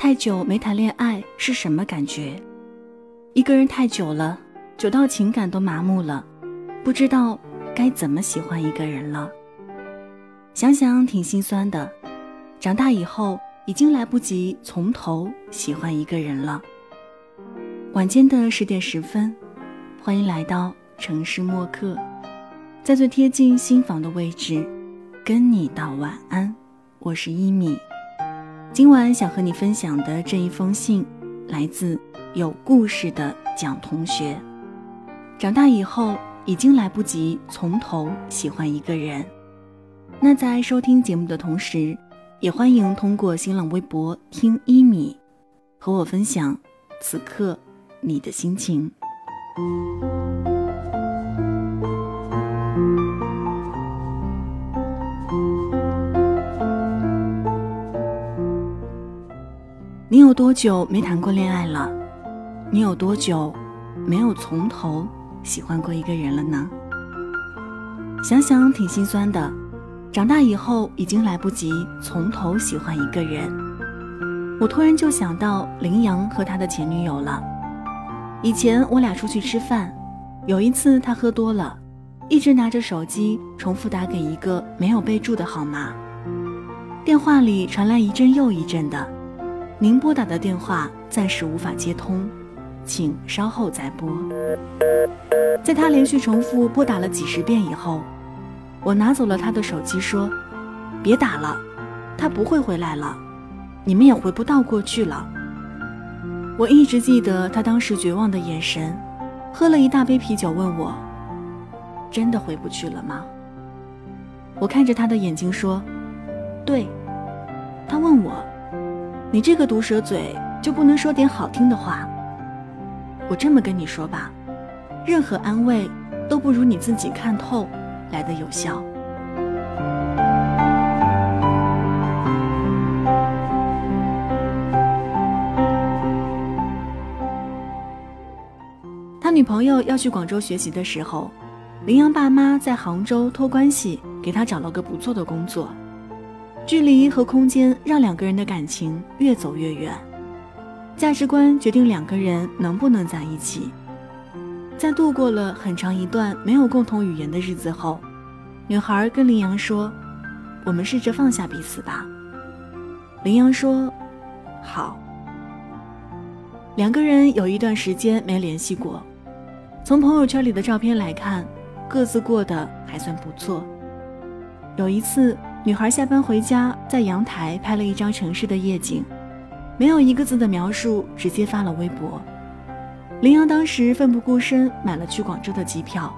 太久没谈恋爱是什么感觉？一个人太久了，久到情感都麻木了，不知道该怎么喜欢一个人了。想想挺心酸的。长大以后，已经来不及从头喜欢一个人了。晚间的十点十分，欢迎来到城市默客，在最贴近心房的位置，跟你道晚安。我是一米。今晚想和你分享的这一封信，来自有故事的蒋同学。长大以后，已经来不及从头喜欢一个人。那在收听节目的同时，也欢迎通过新浪微博听一米，和我分享此刻你的心情。有多久没谈过恋爱了？你有多久没有从头喜欢过一个人了呢？想想挺心酸的。长大以后已经来不及从头喜欢一个人。我突然就想到林阳和他的前女友了。以前我俩出去吃饭，有一次他喝多了，一直拿着手机重复打给一个没有备注的号码，电话里传来一阵又一阵的。您拨打的电话暂时无法接通，请稍后再拨。在他连续重复拨打了几十遍以后，我拿走了他的手机，说：“别打了，他不会回来了，你们也回不到过去了。”我一直记得他当时绝望的眼神，喝了一大杯啤酒，问我：“真的回不去了吗？”我看着他的眼睛说：“对。”他问我。你这个毒舌嘴就不能说点好听的话？我这么跟你说吧，任何安慰都不如你自己看透来的有效。他女朋友要去广州学习的时候，林阳爸妈在杭州托关系给他找了个不错的工作。距离和空间让两个人的感情越走越远，价值观决定两个人能不能在一起。在度过了很长一段没有共同语言的日子后，女孩跟林阳说：“我们试着放下彼此吧。”林阳说：“好。”两个人有一段时间没联系过，从朋友圈里的照片来看，各自过得还算不错。有一次。女孩下班回家，在阳台拍了一张城市的夜景，没有一个字的描述，直接发了微博。林阳当时奋不顾身买了去广州的机票。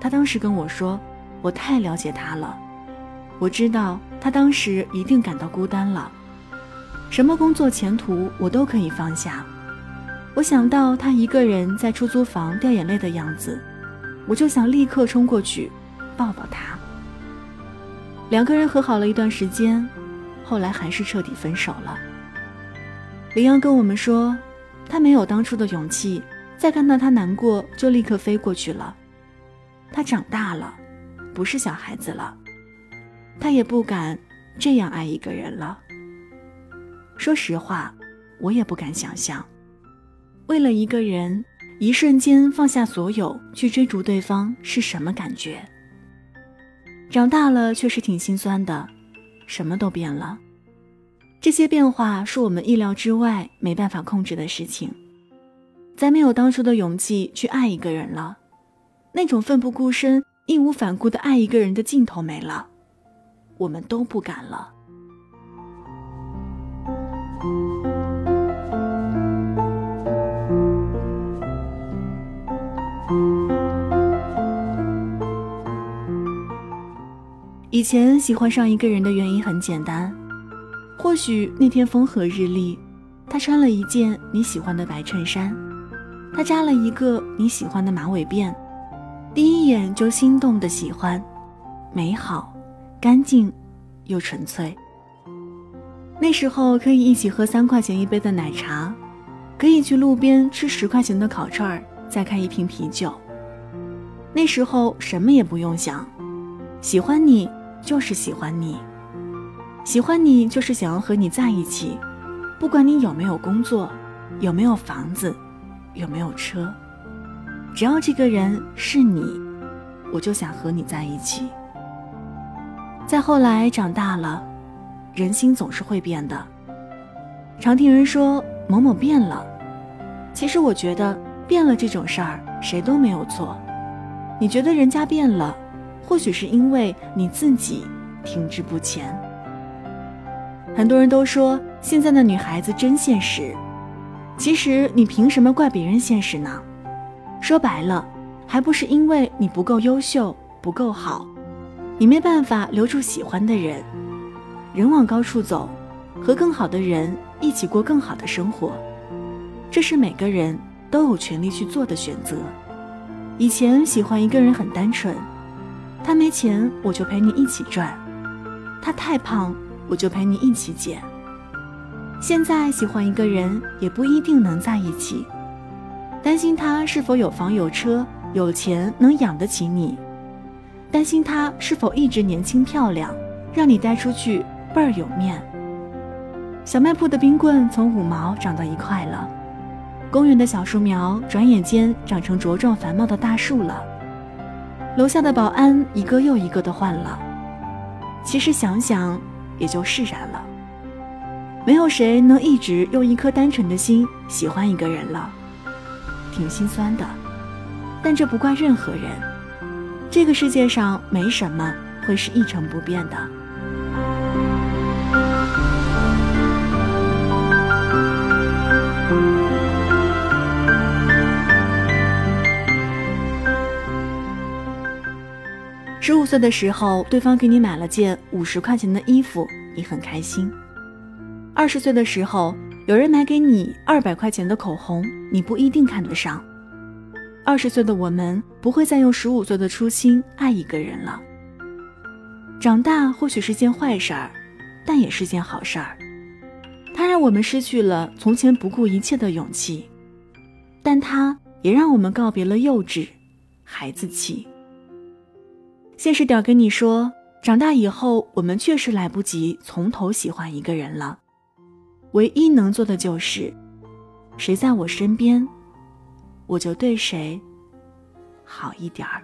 他当时跟我说：“我太了解他了，我知道他当时一定感到孤单了。什么工作前途我都可以放下。我想到他一个人在出租房掉眼泪的样子，我就想立刻冲过去抱抱他。”两个人和好了一段时间，后来还是彻底分手了。林阳跟我们说，他没有当初的勇气，再看到他难过就立刻飞过去了。他长大了，不是小孩子了，他也不敢这样爱一个人了。说实话，我也不敢想象，为了一个人，一瞬间放下所有去追逐对方是什么感觉。长大了确实挺心酸的，什么都变了。这些变化是我们意料之外、没办法控制的事情。再没有当初的勇气去爱一个人了，那种奋不顾身、义无反顾的爱一个人的劲头没了，我们都不敢了。以前喜欢上一个人的原因很简单，或许那天风和日丽，他穿了一件你喜欢的白衬衫，他扎了一个你喜欢的马尾辫，第一眼就心动的喜欢，美好、干净又纯粹。那时候可以一起喝三块钱一杯的奶茶，可以去路边吃十块钱的烤串儿，再开一瓶啤酒。那时候什么也不用想，喜欢你。就是喜欢你，喜欢你就是想要和你在一起，不管你有没有工作，有没有房子，有没有车，只要这个人是你，我就想和你在一起。再后来长大了，人心总是会变的。常听人说某某变了，其实我觉得变了这种事儿，谁都没有错。你觉得人家变了，或许是因为你自己停滞不前。很多人都说现在的女孩子真现实，其实你凭什么怪别人现实呢？说白了，还不是因为你不够优秀，不够好，你没办法留住喜欢的人。人往高处走，和更好的人一起过更好的生活，这是每个人都有权利去做的选择。以前喜欢一个人很单纯，他没钱我就陪你一起赚，他太胖。我就陪你一起减。现在喜欢一个人也不一定能在一起，担心他是否有房有车有钱能养得起你，担心他是否一直年轻漂亮，让你带出去倍儿有面。小卖铺的冰棍从五毛涨到一块了，公园的小树苗转眼间长成茁壮繁茂的大树了，楼下的保安一个又一个的换了。其实想想。也就释然了。没有谁能一直用一颗单纯的心喜欢一个人了，挺心酸的。但这不怪任何人。这个世界上没什么会是一成不变的。十五岁的时候，对方给你买了件五十块钱的衣服，你很开心；二十岁的时候，有人买给你二百块钱的口红，你不一定看得上。二十岁的我们不会再用十五岁的初心爱一个人了。长大或许是件坏事儿，但也是件好事儿。它让我们失去了从前不顾一切的勇气，但它也让我们告别了幼稚、孩子气。现实点跟你说，长大以后我们确实来不及从头喜欢一个人了，唯一能做的就是，谁在我身边，我就对谁好一点儿。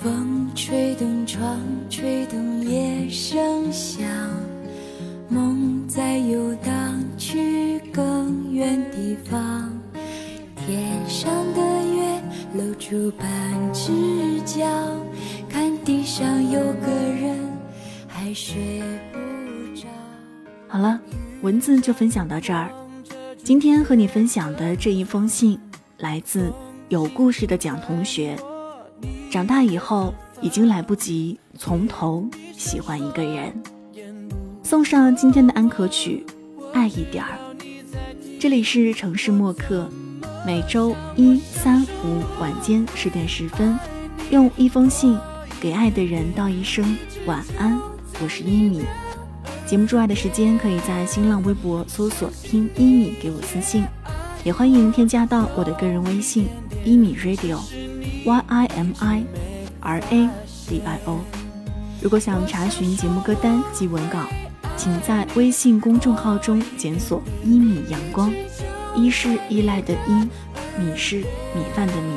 风吹动窗，吹动夜声响，梦在游荡去更远地方，天上的月露出半只脚。想有个人还睡不着。好了，文字就分享到这儿。今天和你分享的这一封信，来自有故事的蒋同学。长大以后已经来不及从头喜欢一个人，送上今天的安可曲《爱一点儿》。这里是城市默客，每周一、三、五晚间十点十分，用一封信。给爱的人道一声晚安，我是一米。节目之外的时间，可以在新浪微博搜索“听一米”给我私信，也欢迎添加到我的个人微信“一米 radio”，y i m i r a d i o。如果想查询节目歌单及文稿，请在微信公众号中检索“一米阳光”，一是依赖的依，米是米饭的米。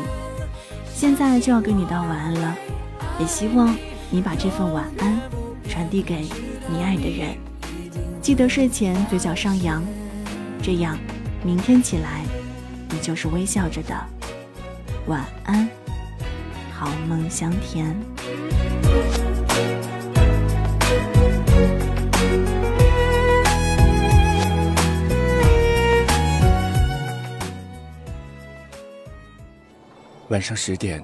现在就要跟你道晚安了。也希望你把这份晚安传递给你爱的人，记得睡前嘴角上扬，这样明天起来你就是微笑着的。晚安，好梦香甜。晚上十点。